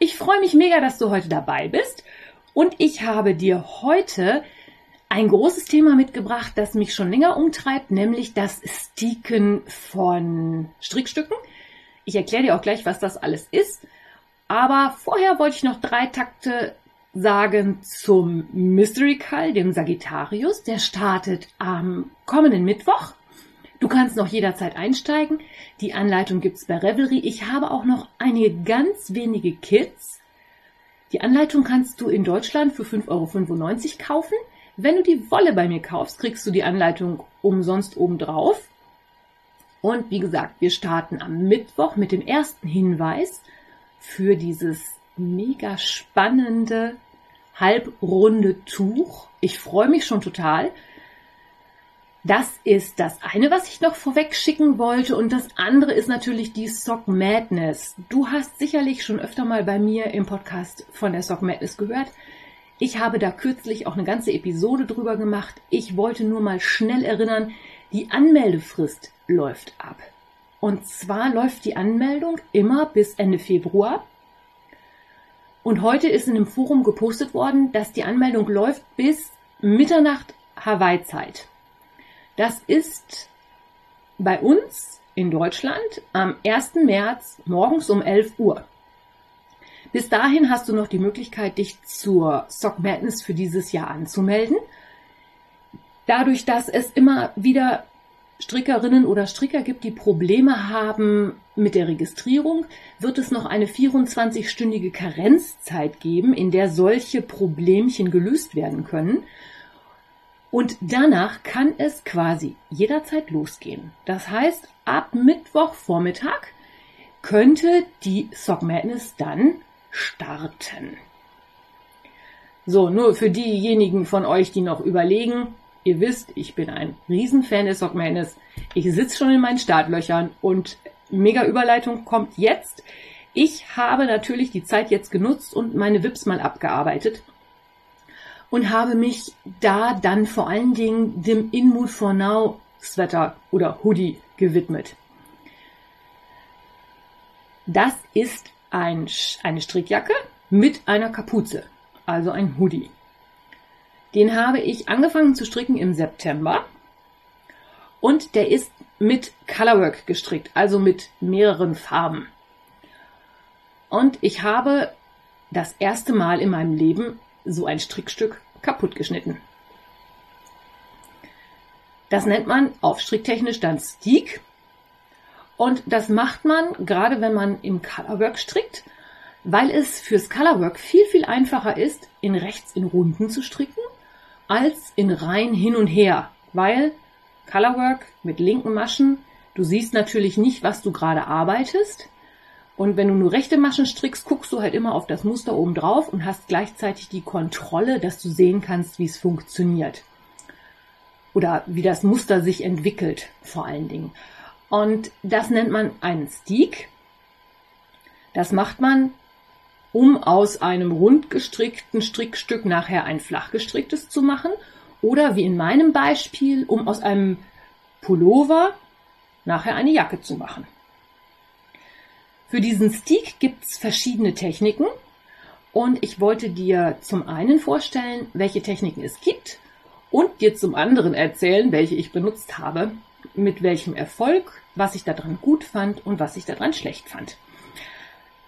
Ich freue mich mega, dass du heute dabei bist und ich habe dir heute ein großes Thema mitgebracht, das mich schon länger umtreibt, nämlich das Sticken von Strickstücken. Ich erkläre dir auch gleich, was das alles ist. Aber vorher wollte ich noch drei Takte sagen zum Mystery Call, dem Sagittarius. Der startet am kommenden Mittwoch. Du kannst noch jederzeit einsteigen. Die Anleitung gibt's bei Revelry. Ich habe auch noch einige ganz wenige Kits. Die Anleitung kannst du in Deutschland für 5,95 Euro kaufen. Wenn du die Wolle bei mir kaufst, kriegst du die Anleitung umsonst obendrauf. Und wie gesagt, wir starten am Mittwoch mit dem ersten Hinweis für dieses mega spannende halbrunde Tuch. Ich freue mich schon total. Das ist das eine, was ich noch vorweg schicken wollte. Und das andere ist natürlich die Sock Madness. Du hast sicherlich schon öfter mal bei mir im Podcast von der Sock Madness gehört. Ich habe da kürzlich auch eine ganze Episode drüber gemacht. Ich wollte nur mal schnell erinnern, die Anmeldefrist läuft ab. Und zwar läuft die Anmeldung immer bis Ende Februar. Und heute ist in dem Forum gepostet worden, dass die Anmeldung läuft bis Mitternacht Hawaii-Zeit. Das ist bei uns in Deutschland am 1. März morgens um 11 Uhr. Bis dahin hast du noch die Möglichkeit, dich zur Sock Madness für dieses Jahr anzumelden. Dadurch, dass es immer wieder Strickerinnen oder Stricker gibt, die Probleme haben mit der Registrierung, wird es noch eine 24-stündige Karenzzeit geben, in der solche Problemchen gelöst werden können. Und danach kann es quasi jederzeit losgehen. Das heißt, ab Mittwochvormittag könnte die Sock Madness dann starten. So, nur für diejenigen von euch, die noch überlegen, ihr wisst, ich bin ein Riesenfan des Sock Madness. Ich sitze schon in meinen Startlöchern und mega Überleitung kommt jetzt. Ich habe natürlich die Zeit jetzt genutzt und meine Vips mal abgearbeitet und habe mich da dann vor allen Dingen dem In Mood for Now Sweater oder Hoodie gewidmet. Das ist ein, eine Strickjacke mit einer Kapuze, also ein Hoodie. Den habe ich angefangen zu stricken im September und der ist mit Colorwork gestrickt, also mit mehreren Farben. Und ich habe das erste Mal in meinem Leben so ein Strickstück kaputt geschnitten. Das nennt man aufstricktechnisch dann Steak. Und das macht man gerade wenn man im Colorwork strickt, weil es fürs Colorwork viel, viel einfacher ist, in rechts in Runden zu stricken, als in Reihen hin und her. Weil Colorwork mit linken Maschen, du siehst natürlich nicht, was du gerade arbeitest. Und wenn du nur rechte Maschen strickst, guckst du halt immer auf das Muster oben drauf und hast gleichzeitig die Kontrolle, dass du sehen kannst, wie es funktioniert. Oder wie das Muster sich entwickelt, vor allen Dingen. Und das nennt man einen Steak. Das macht man, um aus einem rund gestrickten Strickstück nachher ein flach gestricktes zu machen. Oder wie in meinem Beispiel, um aus einem Pullover nachher eine Jacke zu machen. Für diesen Stick gibt's verschiedene Techniken und ich wollte dir zum einen vorstellen, welche Techniken es gibt und dir zum anderen erzählen, welche ich benutzt habe, mit welchem Erfolg, was ich daran gut fand und was ich daran schlecht fand.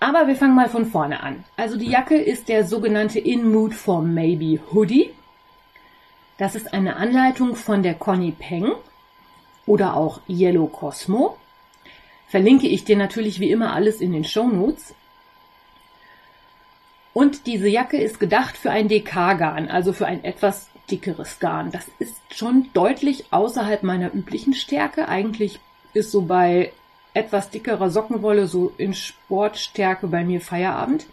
Aber wir fangen mal von vorne an. Also die Jacke ist der sogenannte In Mood for Maybe Hoodie. Das ist eine Anleitung von der Conny Peng oder auch Yellow Cosmo verlinke ich dir natürlich wie immer alles in den Show Notes. Und diese Jacke ist gedacht für ein DK-Garn, also für ein etwas dickeres Garn. Das ist schon deutlich außerhalb meiner üblichen Stärke. Eigentlich ist so bei etwas dickerer Sockenwolle so in Sportstärke bei mir Feierabend.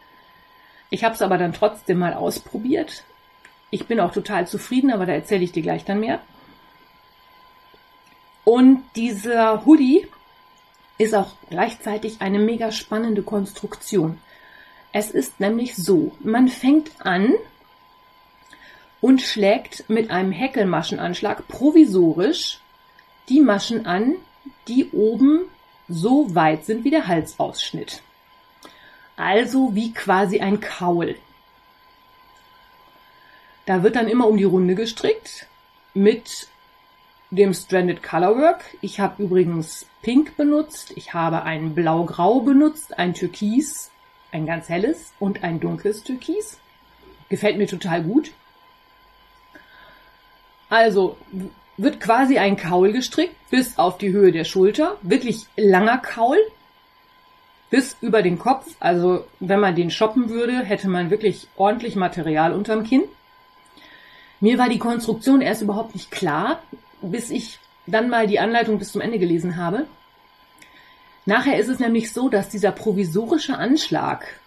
Ich habe es aber dann trotzdem mal ausprobiert. Ich bin auch total zufrieden, aber da erzähle ich dir gleich dann mehr. Und dieser Hoodie ist auch gleichzeitig eine mega spannende Konstruktion. Es ist nämlich so, man fängt an und schlägt mit einem Häkelmaschenanschlag provisorisch die Maschen an, die oben so weit sind wie der Halsausschnitt. Also wie quasi ein Kaul. Da wird dann immer um die Runde gestrickt mit dem Stranded Colorwork. Ich habe übrigens Pink benutzt, ich habe ein Blau-Grau benutzt, ein Türkis, ein ganz helles und ein dunkles Türkis. Gefällt mir total gut. Also wird quasi ein Kaul gestrickt bis auf die Höhe der Schulter. Wirklich langer Kaul bis über den Kopf. Also wenn man den shoppen würde, hätte man wirklich ordentlich Material unterm Kinn. Mir war die Konstruktion erst überhaupt nicht klar, bis ich dann mal die Anleitung bis zum Ende gelesen habe. Nachher ist es nämlich so, dass dieser provisorische Anschlag,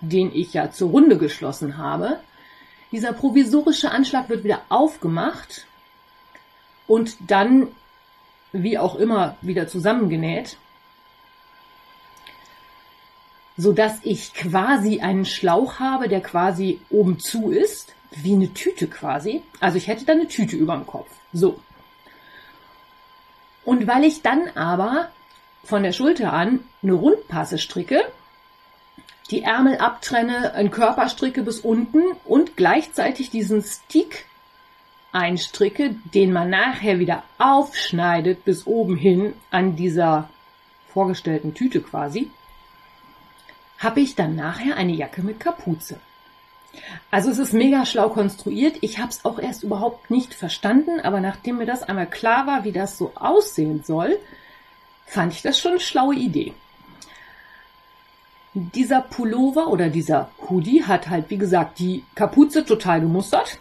den ich ja zur Runde geschlossen habe, dieser provisorische Anschlag wird wieder aufgemacht und dann, wie auch immer, wieder zusammengenäht, so dass ich quasi einen Schlauch habe, der quasi oben zu ist, wie eine Tüte quasi. Also ich hätte dann eine Tüte über dem Kopf. So. Und weil ich dann aber von der Schulter an eine Rundpasse stricke, die Ärmel abtrenne, einen Körper stricke bis unten und gleichzeitig diesen Stick einstricke, den man nachher wieder aufschneidet bis oben hin an dieser vorgestellten Tüte quasi, habe ich dann nachher eine Jacke mit Kapuze. Also es ist mega schlau konstruiert. Ich habe es auch erst überhaupt nicht verstanden, aber nachdem mir das einmal klar war, wie das so aussehen soll, fand ich das schon eine schlaue Idee. Dieser Pullover oder dieser Hoodie hat halt, wie gesagt, die Kapuze total gemustert.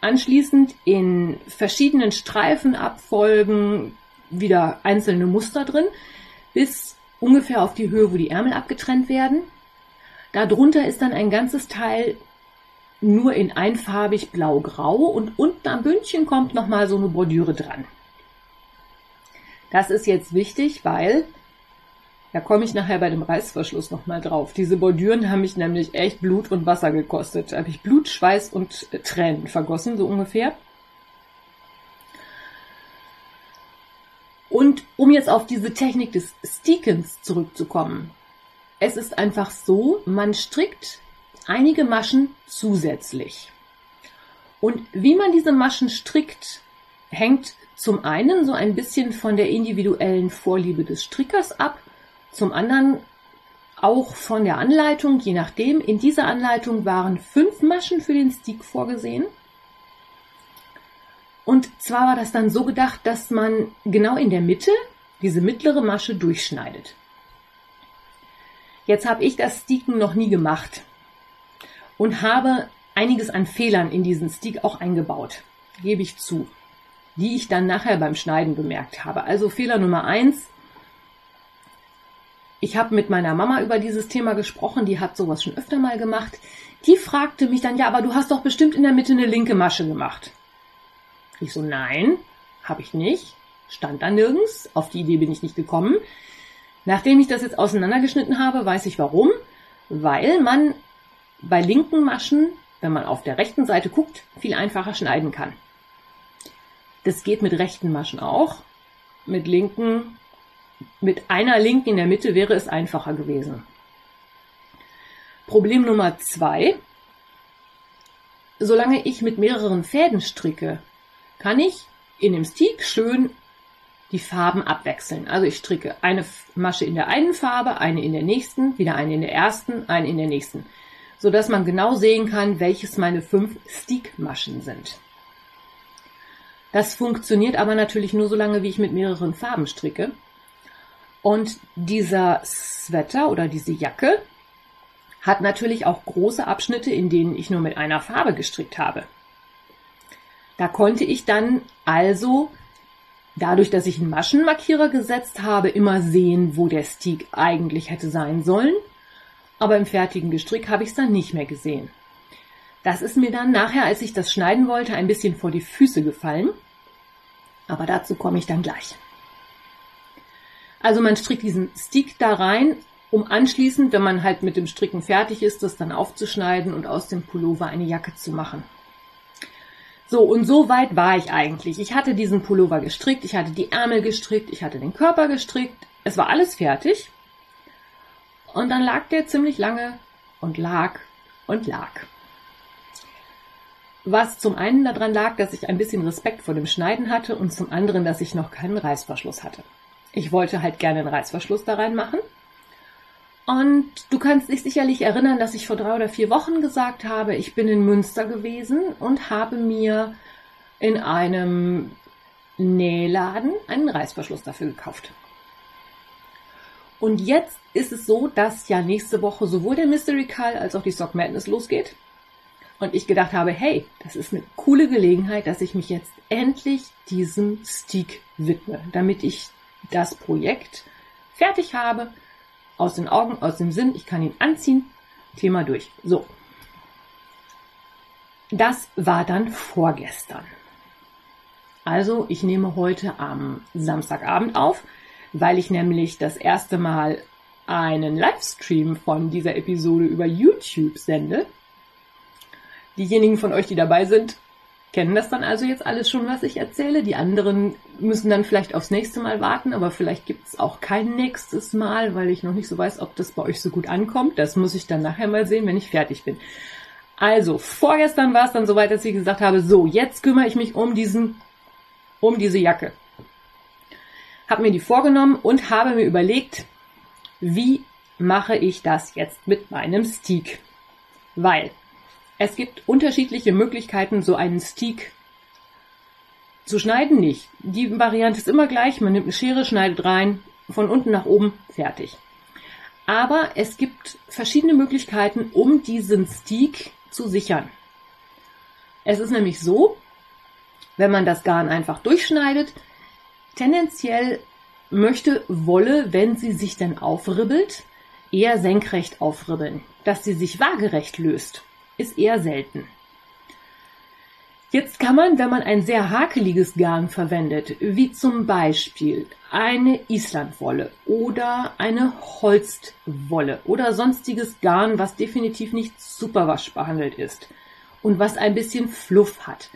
Anschließend in verschiedenen Streifenabfolgen wieder einzelne Muster drin, bis ungefähr auf die Höhe, wo die Ärmel abgetrennt werden. Darunter ist dann ein ganzes Teil nur in einfarbig blau-grau und unten am Bündchen kommt nochmal so eine Bordüre dran. Das ist jetzt wichtig, weil da komme ich nachher bei dem Reißverschluss nochmal drauf. Diese Bordüren haben mich nämlich echt Blut und Wasser gekostet. Da habe ich Blut, Schweiß und Tränen vergossen, so ungefähr. Und um jetzt auf diese Technik des Stickens zurückzukommen. Es ist einfach so, man strickt einige Maschen zusätzlich. Und wie man diese Maschen strickt, hängt zum einen so ein bisschen von der individuellen Vorliebe des Strickers ab zum anderen auch von der Anleitung, je nachdem. In dieser Anleitung waren fünf Maschen für den Stick vorgesehen. Und zwar war das dann so gedacht, dass man genau in der Mitte diese mittlere Masche durchschneidet. Jetzt habe ich das Sticken noch nie gemacht und habe einiges an Fehlern in diesen Stick auch eingebaut, gebe ich zu, die ich dann nachher beim Schneiden bemerkt habe. Also Fehler Nummer eins, ich habe mit meiner Mama über dieses Thema gesprochen, die hat sowas schon öfter mal gemacht. Die fragte mich dann, ja, aber du hast doch bestimmt in der Mitte eine linke Masche gemacht. Ich so, nein, habe ich nicht. Stand da nirgends. Auf die Idee bin ich nicht gekommen. Nachdem ich das jetzt auseinandergeschnitten habe, weiß ich warum. Weil man bei linken Maschen, wenn man auf der rechten Seite guckt, viel einfacher schneiden kann. Das geht mit rechten Maschen auch. Mit linken mit einer Linken in der Mitte wäre es einfacher gewesen. Problem Nummer zwei. Solange ich mit mehreren Fäden stricke, kann ich in dem Stick schön die Farben abwechseln. Also ich stricke eine Masche in der einen Farbe, eine in der nächsten, wieder eine in der ersten, eine in der nächsten, so dass man genau sehen kann, welches meine fünf Stickmaschen sind. Das funktioniert aber natürlich nur so lange, wie ich mit mehreren Farben stricke. Und dieser Sweater oder diese Jacke hat natürlich auch große Abschnitte, in denen ich nur mit einer Farbe gestrickt habe. Da konnte ich dann also, dadurch, dass ich einen Maschenmarkierer gesetzt habe, immer sehen, wo der Stick eigentlich hätte sein sollen. aber im fertigen Gestrick habe ich es dann nicht mehr gesehen. Das ist mir dann nachher, als ich das schneiden wollte, ein bisschen vor die Füße gefallen. Aber dazu komme ich dann gleich. Also man strickt diesen Stick da rein, um anschließend, wenn man halt mit dem Stricken fertig ist, das dann aufzuschneiden und aus dem Pullover eine Jacke zu machen. So, und so weit war ich eigentlich. Ich hatte diesen Pullover gestrickt, ich hatte die Ärmel gestrickt, ich hatte den Körper gestrickt. Es war alles fertig. Und dann lag der ziemlich lange und lag und lag. Was zum einen daran lag, dass ich ein bisschen Respekt vor dem Schneiden hatte und zum anderen, dass ich noch keinen Reißverschluss hatte. Ich wollte halt gerne einen Reißverschluss da reinmachen. Und du kannst dich sicherlich erinnern, dass ich vor drei oder vier Wochen gesagt habe, ich bin in Münster gewesen und habe mir in einem Nähladen einen Reißverschluss dafür gekauft. Und jetzt ist es so, dass ja nächste Woche sowohl der Mystery Call als auch die Sock Madness losgeht. Und ich gedacht habe, hey, das ist eine coole Gelegenheit, dass ich mich jetzt endlich diesem Stick widme, damit ich das Projekt fertig habe, aus den Augen, aus dem Sinn, ich kann ihn anziehen, Thema durch. So. Das war dann vorgestern. Also, ich nehme heute am Samstagabend auf, weil ich nämlich das erste Mal einen Livestream von dieser Episode über YouTube sende. Diejenigen von euch, die dabei sind, kennen das dann also jetzt alles schon, was ich erzähle. Die anderen müssen dann vielleicht aufs nächste Mal warten, aber vielleicht gibt es auch kein nächstes Mal, weil ich noch nicht so weiß, ob das bei euch so gut ankommt. Das muss ich dann nachher mal sehen, wenn ich fertig bin. Also, vorgestern war es dann soweit, dass ich gesagt habe, so, jetzt kümmere ich mich um diesen, um diese Jacke. Habe mir die vorgenommen und habe mir überlegt, wie mache ich das jetzt mit meinem Stick? Weil es gibt unterschiedliche Möglichkeiten, so einen Steak zu schneiden. Nicht. Die Variante ist immer gleich. Man nimmt eine Schere, schneidet rein, von unten nach oben, fertig. Aber es gibt verschiedene Möglichkeiten, um diesen Steak zu sichern. Es ist nämlich so, wenn man das Garn einfach durchschneidet, tendenziell möchte Wolle, wenn sie sich dann aufribbelt, eher senkrecht aufribbeln, dass sie sich waagerecht löst ist eher selten. Jetzt kann man, wenn man ein sehr hakeliges Garn verwendet, wie zum Beispiel eine Islandwolle oder eine Holstwolle oder sonstiges Garn, was definitiv nicht superwasch behandelt ist und was ein bisschen Fluff hat,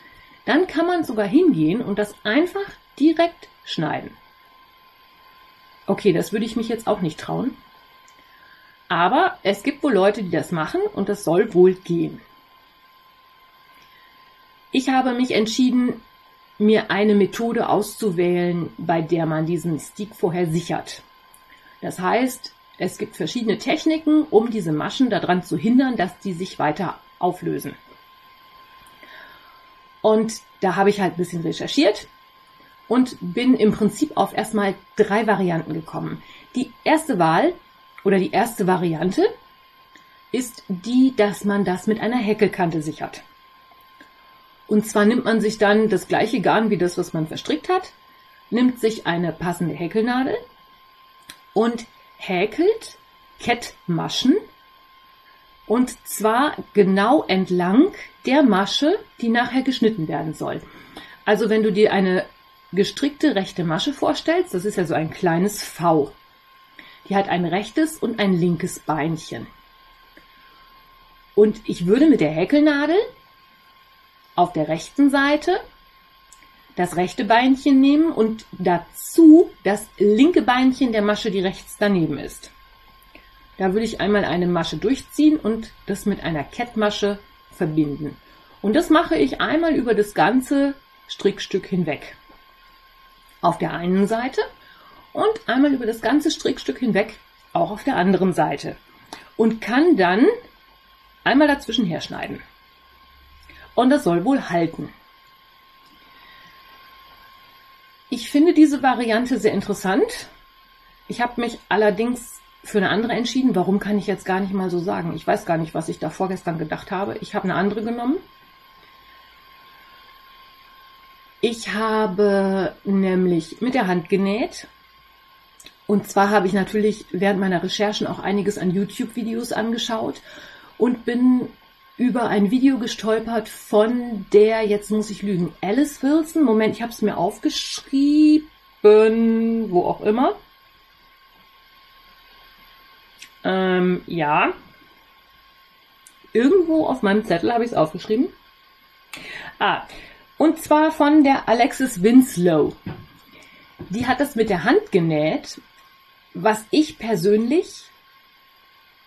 dann kann man sogar hingehen und das einfach direkt schneiden. Okay, das würde ich mich jetzt auch nicht trauen. Aber es gibt wohl Leute, die das machen und das soll wohl gehen. Ich habe mich entschieden, mir eine Methode auszuwählen, bei der man diesen Stick vorher sichert. Das heißt, es gibt verschiedene Techniken, um diese Maschen daran zu hindern, dass die sich weiter auflösen. Und da habe ich halt ein bisschen recherchiert und bin im Prinzip auf erstmal drei Varianten gekommen. Die erste Wahl oder die erste Variante ist die, dass man das mit einer Häkelkante sichert. Und zwar nimmt man sich dann das gleiche Garn wie das, was man verstrickt hat, nimmt sich eine passende Häkelnadel und häkelt Kettmaschen und zwar genau entlang der Masche, die nachher geschnitten werden soll. Also wenn du dir eine gestrickte rechte Masche vorstellst, das ist ja so ein kleines V. Die hat ein rechtes und ein linkes Beinchen. Und ich würde mit der Häkelnadel auf der rechten Seite das rechte Beinchen nehmen und dazu das linke Beinchen der Masche, die rechts daneben ist. Da würde ich einmal eine Masche durchziehen und das mit einer Kettmasche verbinden. Und das mache ich einmal über das ganze Strickstück hinweg. Auf der einen Seite und einmal über das ganze Strickstück hinweg auch auf der anderen Seite. Und kann dann einmal dazwischen herschneiden. Und das soll wohl halten. Ich finde diese Variante sehr interessant. Ich habe mich allerdings für eine andere entschieden. Warum kann ich jetzt gar nicht mal so sagen? Ich weiß gar nicht, was ich da vorgestern gedacht habe. Ich habe eine andere genommen. Ich habe nämlich mit der Hand genäht Und zwar habe ich natürlich während meiner Recherchen auch einiges an YouTube-Videos angeschaut und bin über ein Video gestolpert von der, jetzt muss ich lügen, Alice Wilson. Moment, ich habe es mir aufgeschrieben, wo auch immer. Ähm, ja. Irgendwo auf meinem Zettel habe ich es aufgeschrieben. Ah, und zwar von der Alexis Winslow. Die hat das mit der Hand genäht, was ich persönlich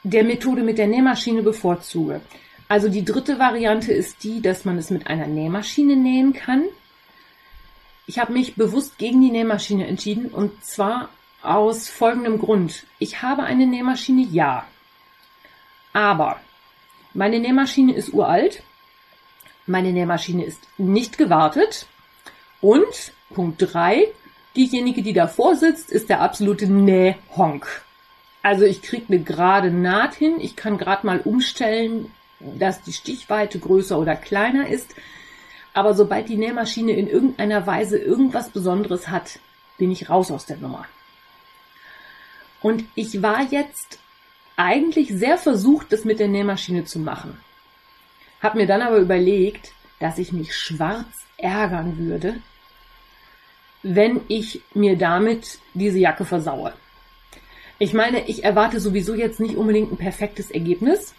der Methode mit der Nähmaschine bevorzuge. Also die dritte Variante ist die, dass man es mit einer Nähmaschine nähen kann. Ich habe mich bewusst gegen die Nähmaschine entschieden und zwar aus folgendem Grund. Ich habe eine Nähmaschine, ja. Aber meine Nähmaschine ist uralt. Meine Nähmaschine ist nicht gewartet. Und Punkt 3, diejenige, die davor sitzt, ist der absolute Nähhonk. Also ich kriege eine gerade Naht hin. Ich kann gerade mal umstellen, dass die Stichweite größer oder kleiner ist. Aber sobald die Nähmaschine in irgendeiner Weise irgendwas Besonderes hat, bin ich raus aus der Nummer. Und ich war jetzt eigentlich sehr versucht, das mit der Nähmaschine zu machen. Hab mir dann aber überlegt, dass ich mich schwarz ärgern würde, wenn ich mir damit diese Jacke versaue. Ich meine, ich erwarte sowieso jetzt nicht unbedingt ein perfektes Ergebnis.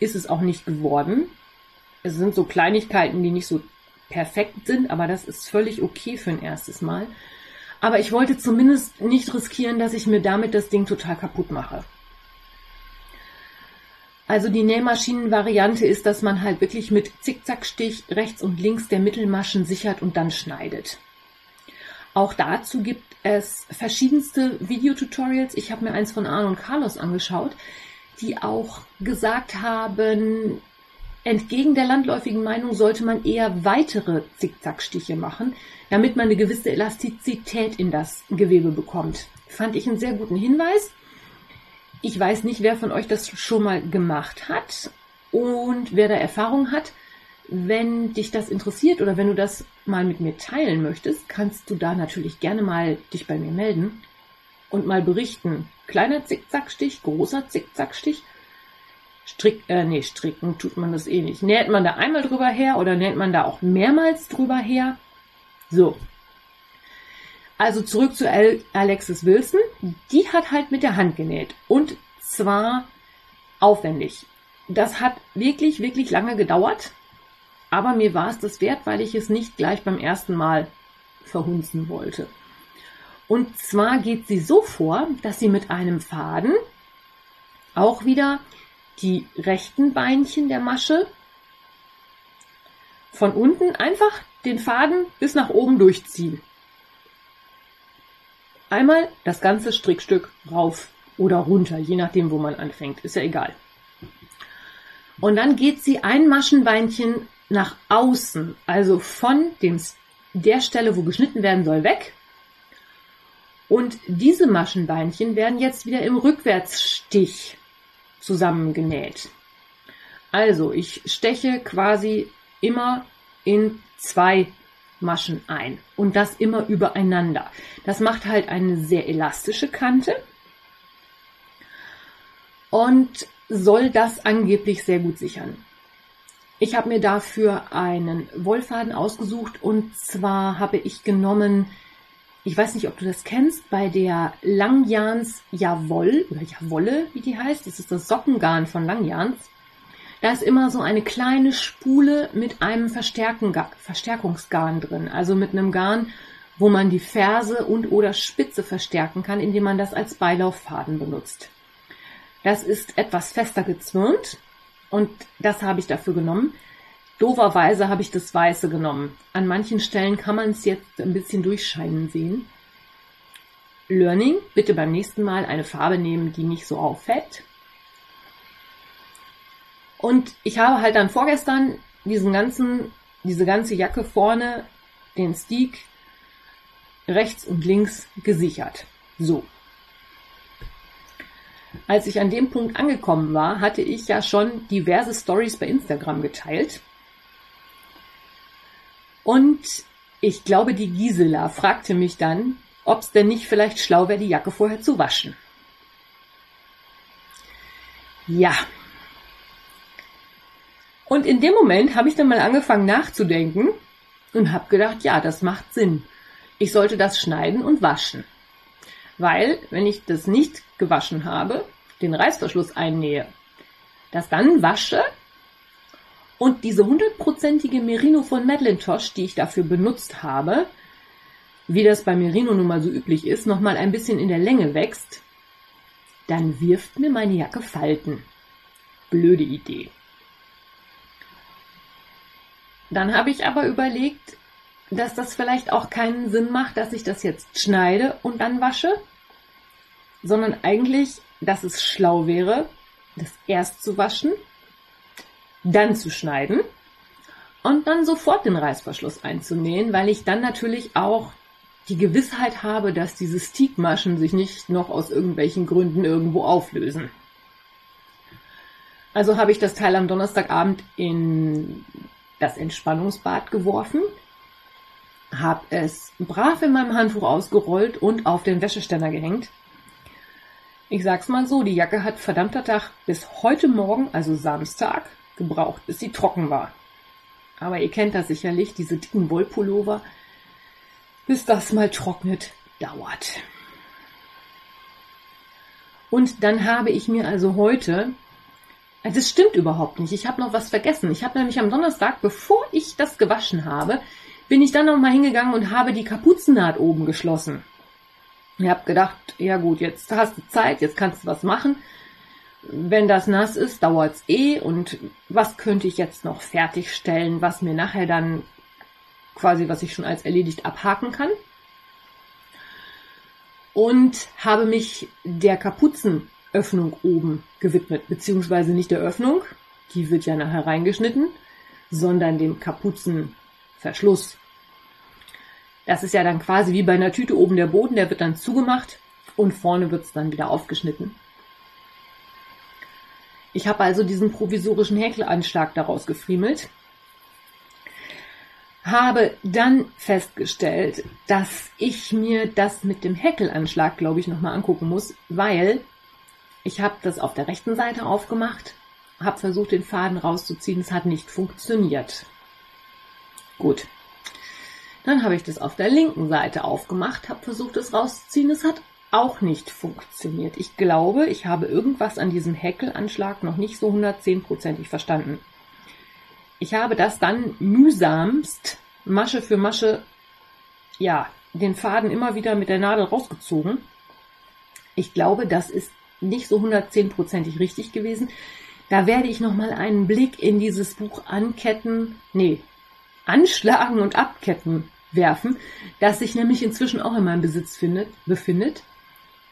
Ist es auch nicht geworden. Es sind so Kleinigkeiten, die nicht so perfekt sind, aber das ist völlig okay für ein erstes Mal. Aber ich wollte zumindest nicht riskieren, dass ich mir damit das Ding total kaputt mache. Also die Nähmaschinenvariante ist, dass man halt wirklich mit Zickzackstich rechts und links der Mittelmaschen sichert und dann schneidet. Auch dazu gibt es verschiedenste Videotutorials. Ich habe mir eins von Arno und Carlos angeschaut, die auch gesagt haben, entgegen der landläufigen Meinung sollte man eher weitere Zickzackstiche machen, damit man eine gewisse Elastizität in das Gewebe bekommt. Fand ich einen sehr guten Hinweis. Ich weiß nicht, wer von euch das schon mal gemacht hat und wer da Erfahrung hat. Wenn dich das interessiert oder wenn du das mal mit mir teilen möchtest, kannst du da natürlich gerne mal dich bei mir melden und mal berichten. Kleiner Zickzackstich, großer Zickzackstich. Strick, äh, nee, stricken tut man das eh nicht. Näht man da einmal drüber her oder näht man da auch mehrmals drüber her? So. Also zurück zu Alexis Wilson. Die hat halt mit der Hand genäht. Und zwar aufwendig. Das hat wirklich, wirklich lange gedauert. Aber mir war es das wert, weil ich es nicht gleich beim ersten Mal verhunzen wollte. Und zwar geht sie so vor, dass sie mit einem Faden auch wieder die rechten Beinchen der Masche von unten einfach den Faden bis nach oben durchziehen. Einmal das ganze Strickstück rauf oder runter, je nachdem, wo man anfängt, ist ja egal. Und dann geht sie ein Maschenbeinchen nach außen, also von dem, der Stelle, wo geschnitten werden soll, weg. Und diese Maschenbeinchen werden jetzt wieder im Rückwärtsstich zusammengenäht. Also ich steche quasi immer in zwei Maschen ein und das immer übereinander. Das macht halt eine sehr elastische Kante und soll das angeblich sehr gut sichern. Ich habe mir dafür einen Wollfaden ausgesucht und zwar habe ich genommen, ich weiß nicht, ob du das kennst, bei der Langjans Jawoll oder Jawolle, wie die heißt, das ist das Sockengarn von Langjans. Da ist immer so eine kleine Spule mit einem Verstärkungsgarn drin, also mit einem Garn, wo man die Ferse und oder Spitze verstärken kann, indem man das als Beilauffaden benutzt. Das ist etwas fester gezwirnt und das habe ich dafür genommen. Doverweise habe ich das Weiße genommen. An manchen Stellen kann man es jetzt ein bisschen durchscheinen sehen. Learning, bitte beim nächsten Mal eine Farbe nehmen, die nicht so auffällt. Und ich habe halt dann vorgestern diesen ganzen, diese ganze Jacke vorne, den Stick rechts und links gesichert. So. Als ich an dem Punkt angekommen war, hatte ich ja schon diverse Stories bei Instagram geteilt. Und ich glaube, die Gisela fragte mich dann, ob es denn nicht vielleicht schlau wäre, die Jacke vorher zu waschen. Ja. Und in dem Moment habe ich dann mal angefangen nachzudenken und habe gedacht, ja, das macht Sinn. Ich sollte das schneiden und waschen. Weil, wenn ich das nicht gewaschen habe, den Reißverschluss einnähe, das dann wasche und diese hundertprozentige Merino von Madelintosh, die ich dafür benutzt habe, wie das bei Merino nun mal so üblich ist, nochmal ein bisschen in der Länge wächst, dann wirft mir meine Jacke Falten. Blöde Idee. Dann habe ich aber überlegt, dass das vielleicht auch keinen Sinn macht, dass ich das jetzt schneide und dann wasche, sondern eigentlich, dass es schlau wäre, das erst zu waschen, dann zu schneiden und dann sofort den Reißverschluss einzunähen, weil ich dann natürlich auch die Gewissheit habe, dass diese Stickmaschen sich nicht noch aus irgendwelchen Gründen irgendwo auflösen. Also habe ich das Teil am Donnerstagabend in das Entspannungsbad geworfen, habe es brav in meinem Handtuch ausgerollt und auf den Wäscheständer gehängt. Ich sag's mal so, die Jacke hat verdammter Tag bis heute Morgen, also Samstag, gebraucht, bis sie trocken war. Aber ihr kennt das sicherlich, diese dicken Wollpullover, bis das mal trocknet, dauert. Und dann habe ich mir also heute, das stimmt überhaupt nicht, ich habe noch was vergessen. Ich habe nämlich am Donnerstag, bevor ich das gewaschen habe, bin ich dann noch mal hingegangen und habe die Kapuzennaht oben geschlossen. Ich habe gedacht, ja gut, jetzt hast du Zeit, jetzt kannst du was machen. Wenn das nass ist, dauert's eh. Und was könnte ich jetzt noch fertigstellen, was mir nachher dann quasi, was ich schon als erledigt abhaken kann? Und habe mich der Kapuzenöffnung oben gewidmet, beziehungsweise nicht der Öffnung, die wird ja nachher reingeschnitten, sondern dem Kapuzenverschluss. Das ist ja dann quasi wie bei einer Tüte oben der Boden, der wird dann zugemacht und vorne wird es dann wieder aufgeschnitten. Ich habe also diesen provisorischen Häkelanschlag daraus gefriemelt, habe dann festgestellt, dass ich mir das mit dem Häkelanschlag, glaube ich, nochmal angucken muss, weil ich habe das auf der rechten Seite aufgemacht, habe versucht, den Faden rauszuziehen, es hat nicht funktioniert. Gut, dann habe ich das auf der linken Seite aufgemacht, habe versucht, es rauszuziehen. Es hat auch nicht funktioniert. Ich glaube, ich habe irgendwas an diesem Häkelanschlag noch nicht so 110%ig verstanden. Ich habe das dann mühsamst Masche für Masche, ja, den Faden immer wieder mit der Nadel rausgezogen. Ich glaube, das ist nicht so 110%ig richtig gewesen. Da werde ich nochmal einen Blick in dieses Buch anketten, nee, anschlagen und abketten werfen, das sich nämlich inzwischen auch in meinem Besitz findet, befindet.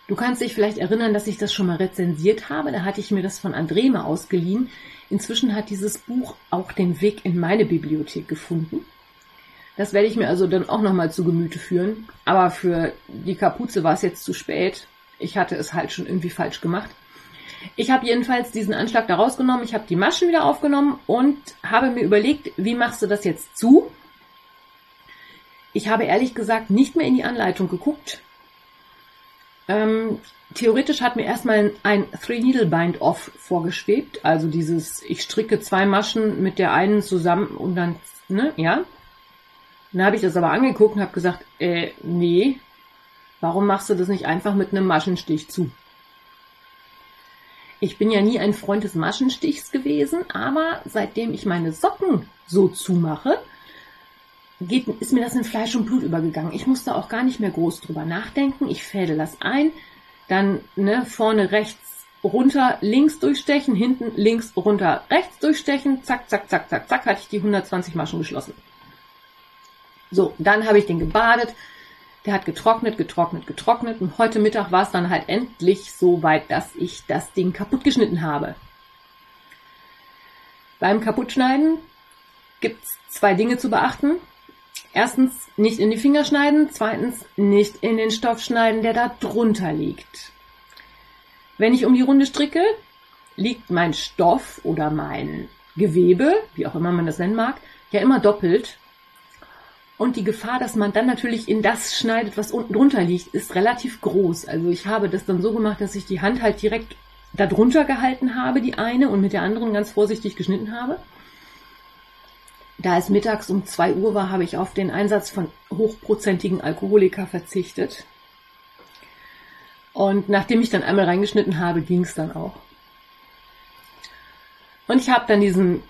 Du kannst dich vielleicht erinnern, dass ich das schon mal rezensiert habe. Da hatte ich mir das von Andreme ausgeliehen. Inzwischen hat dieses Buch auch den Weg in meine Bibliothek gefunden. Das werde ich mir also dann auch nochmal zu Gemüte führen. Aber für die Kapuze war es jetzt zu spät. Ich hatte es halt schon irgendwie falsch gemacht. Ich habe jedenfalls diesen Anschlag da rausgenommen. Ich habe die Maschen wieder aufgenommen und habe mir überlegt, wie machst du das jetzt zu? Ich habe ehrlich gesagt nicht mehr in die Anleitung geguckt. Ähm, theoretisch hat mir erstmal ein Three-Needle-Bind-Off vorgeschwebt. Also dieses, ich stricke zwei Maschen mit der einen zusammen und dann, ne, ja. Dann habe ich das aber angeguckt und habe gesagt, äh, nee, warum machst du das nicht einfach mit einem Maschenstich zu? Ich bin ja nie ein Freund des Maschenstichs gewesen, aber seitdem ich meine Socken so zumache, geht, ist mir das in Fleisch und Blut übergegangen. Ich musste auch gar nicht mehr groß drüber nachdenken. Ich fädel das ein, dann ne, vorne rechts runter links durchstechen, hinten links runter rechts durchstechen, zack, zack, zack, zack, zack, hatte ich die 120 Maschen geschlossen. So, dann habe ich den gebadet, der hat getrocknet, getrocknet, getrocknet und heute Mittag war es dann halt endlich so weit, dass ich das Ding kaputt geschnitten habe. Beim Kaputtschneiden gibt's zwei Dinge zu beachten. Erstens nicht in die Finger schneiden, zweitens nicht in den Stoff schneiden, der da drunter liegt. Wenn ich um die Runde stricke, liegt mein Stoff oder mein Gewebe, wie auch immer man das nennen mag, ja immer doppelt. Und die Gefahr, dass man dann natürlich in das schneidet, was unten drunter liegt, ist relativ groß. Also ich habe das dann so gemacht, dass ich die Hand halt direkt darunter gehalten habe, die eine, und mit der anderen ganz vorsichtig geschnitten habe. Da es mittags um 2 Uhr war, habe ich auf den Einsatz von hochprozentigen Alkoholika verzichtet. Und nachdem ich dann einmal reingeschnitten habe, ging es dann auch. Und ich habe dann diesen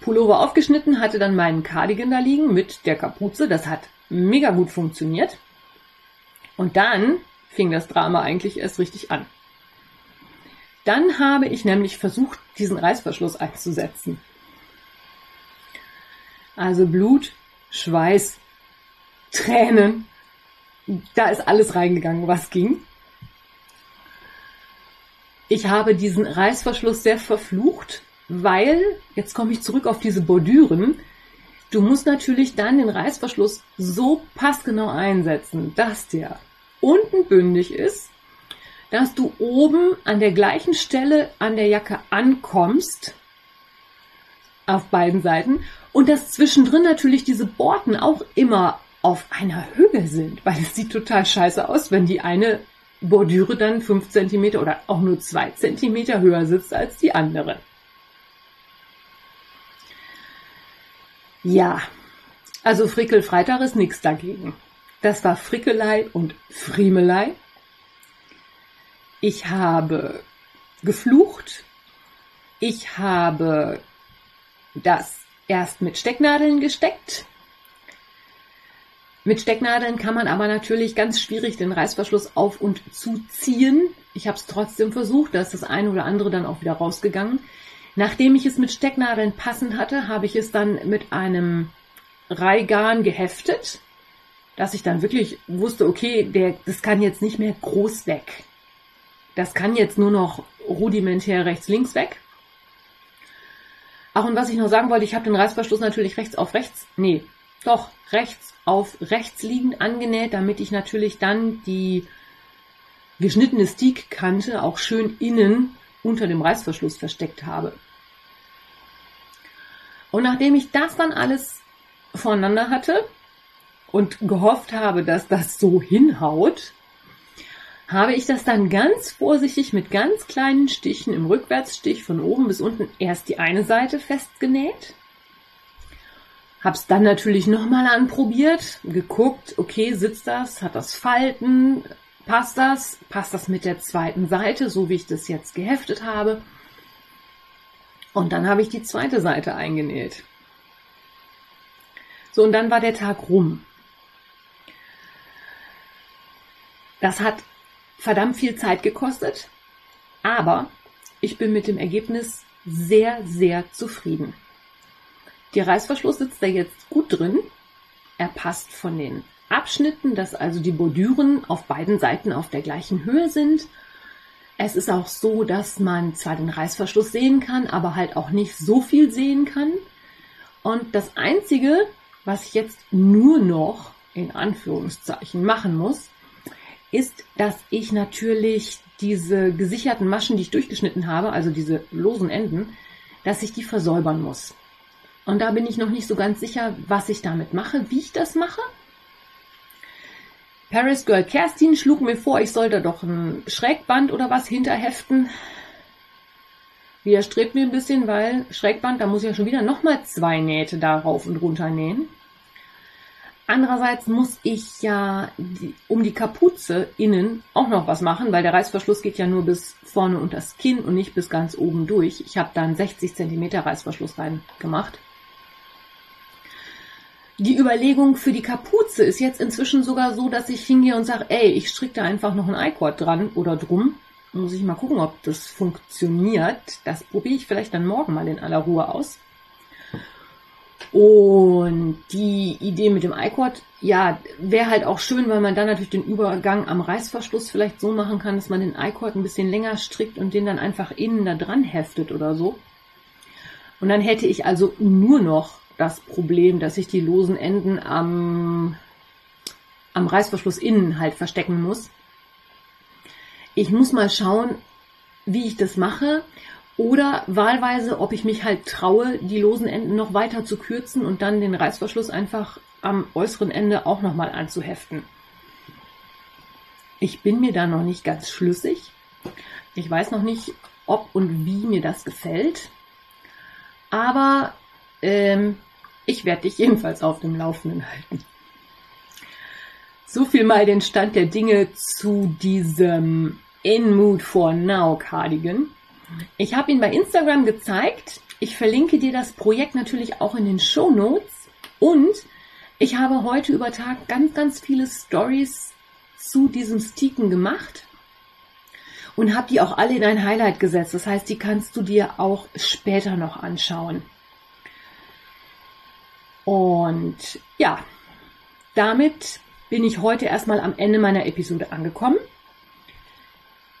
Pullover aufgeschnitten, hatte dann meinen Cardigan da liegen mit der Kapuze. Das hat mega gut funktioniert. Und dann fing das Drama eigentlich erst richtig an. Dann habe ich nämlich versucht, diesen Reißverschluss einzusetzen. Also Blut, Schweiß, Tränen. Da ist alles reingegangen, was ging. Ich habe diesen Reißverschluss sehr verflucht, weil, jetzt komme ich zurück auf diese Bordüren, du musst natürlich dann den Reißverschluss so passgenau einsetzen, dass der unten bündig ist, dass du oben an der gleichen Stelle an der Jacke ankommst, auf beiden Seiten, und dass zwischendrin natürlich diese Borten auch immer auf einer Höhe sind, weil es sieht total scheiße aus, wenn die eine Bordüre dann 5 cm oder auch nur 2 cm höher sitzt als die andere. Ja, also Frickelfreitag ist nichts dagegen. Das war Frickelei und Friemelei. Ich habe geflucht. Ich habe das erst mit Stecknadeln gesteckt. Mit Stecknadeln kann man aber natürlich ganz schwierig den Reißverschluss auf und zuziehen. Ich habe es trotzdem versucht, da ist das eine oder andere dann auch wieder rausgegangen. Nachdem ich es mit Stecknadeln passend hatte, habe ich es dann mit einem Reigarn geheftet, dass ich dann wirklich wusste, okay, der, das kann jetzt nicht mehr groß weg. Das kann jetzt nur noch rudimentär rechts-links weg. Ach, und was ich noch sagen wollte, ich habe den Reißverschluss natürlich rechts auf rechts, nee, doch, rechts auf rechts liegend angenäht, damit ich natürlich dann die geschnittene Steakkante auch schön innen unter dem Reißverschluss versteckt habe. Und nachdem ich das dann alles voneinander hatte und gehofft habe, dass das so hinhaut, habe ich das dann ganz vorsichtig mit ganz kleinen Stichen im Rückwärtsstich von oben bis unten erst die eine Seite festgenäht. Hab's dann natürlich nochmal anprobiert, geguckt, okay, sitzt das, hat das Falten, passt das, passt das mit der zweiten Seite, so wie ich das jetzt geheftet habe. Und dann habe ich die zweite Seite eingenäht. So, und dann war der Tag rum. Das hat verdammt viel Zeit gekostet, aber ich bin mit dem Ergebnis sehr, sehr zufrieden. Der Reißverschluss sitzt da jetzt gut drin. Er passt von den Abschnitten, dass also die Bordüren auf beiden Seiten auf der gleichen Höhe sind. Es ist auch so, dass man zwar den Reißverschluss sehen kann, aber halt auch nicht so viel sehen kann. Und das Einzige, was ich jetzt nur noch in Anführungszeichen machen muss, ist, dass ich natürlich diese gesicherten Maschen, die ich durchgeschnitten habe, also diese losen Enden, dass ich die versäubern muss. Und da bin ich noch nicht so ganz sicher, was ich damit mache, wie ich das mache. Paris Girl Kerstin schlug mir vor, ich sollte doch ein Schrägband oder was hinterheften. Widerstrebt mir ein bisschen, weil Schrägband, da muss ich ja schon wieder nochmal zwei Nähte da rauf und runter nähen. Andererseits muss ich ja um die Kapuze innen auch noch was machen, weil der Reißverschluss geht ja nur bis vorne und das Kinn und nicht bis ganz oben durch. Ich habe da einen 60 cm Reißverschluss rein gemacht. Die Überlegung für die Kapuze ist jetzt inzwischen sogar so, dass ich hingehe und sage, ey, ich stricke da einfach noch ein I-Cord dran oder drum. Muss ich mal gucken, ob das funktioniert. Das probiere ich vielleicht dann morgen mal in aller Ruhe aus. Und die Idee mit dem I-Cord, ja, wäre halt auch schön, weil man dann natürlich den Übergang am Reißverschluss vielleicht so machen kann, dass man den I-Cord ein bisschen länger strickt und den dann einfach innen da dran heftet oder so. Und dann hätte ich also nur noch das Problem, dass ich die losen Enden am, am Reißverschluss innen halt verstecken muss. Ich muss mal schauen, wie ich das mache oder wahlweise, ob ich mich halt traue, die losen Enden noch weiter zu kürzen und dann den Reißverschluss einfach am äußeren Ende auch nochmal anzuheften. Ich bin mir da noch nicht ganz schlüssig. Ich weiß noch nicht, ob und wie mir das gefällt. Aber ähm, ich werde dich jedenfalls auf dem Laufenden halten. So viel mal den Stand der Dinge zu diesem In Mood for Now Cardigan. Ich habe ihn bei Instagram gezeigt. Ich verlinke dir das Projekt natürlich auch in den Show Notes. Und ich habe heute über Tag ganz, ganz viele Stories zu diesem Sticken gemacht und habe die auch alle in ein Highlight gesetzt. Das heißt, die kannst du dir auch später noch anschauen. Und ja, damit bin ich heute erstmal am Ende meiner Episode angekommen.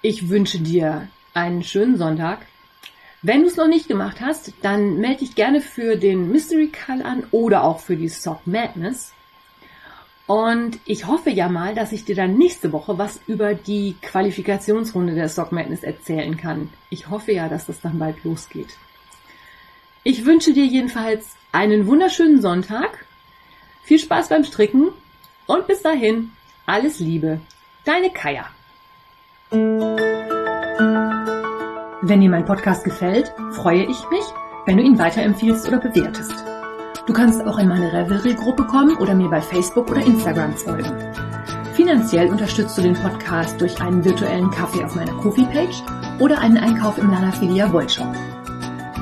Ich wünsche dir einen schönen Sonntag. Wenn du es noch nicht gemacht hast, dann melde dich gerne für den Mystery Call an oder auch für die Sock Madness. Und ich hoffe ja mal, dass ich dir dann nächste Woche was über die Qualifikationsrunde der Sock Madness erzählen kann. Ich hoffe ja, dass das dann bald losgeht. Ich wünsche dir jedenfalls einen wunderschönen Sonntag. Viel Spaß beim Stricken und bis dahin, alles Liebe, deine Kaya. Wenn dir mein Podcast gefällt, freue ich mich, wenn du ihn weiterempfiehlst oder bewertest. Du kannst auch in meine Revelry-Gruppe kommen oder mir bei Facebook oder Instagram folgen. Finanziell unterstützt du den Podcast durch einen virtuellen Kaffee auf meiner Kofi-Page oder einen Einkauf im Lanafilia Wollshop.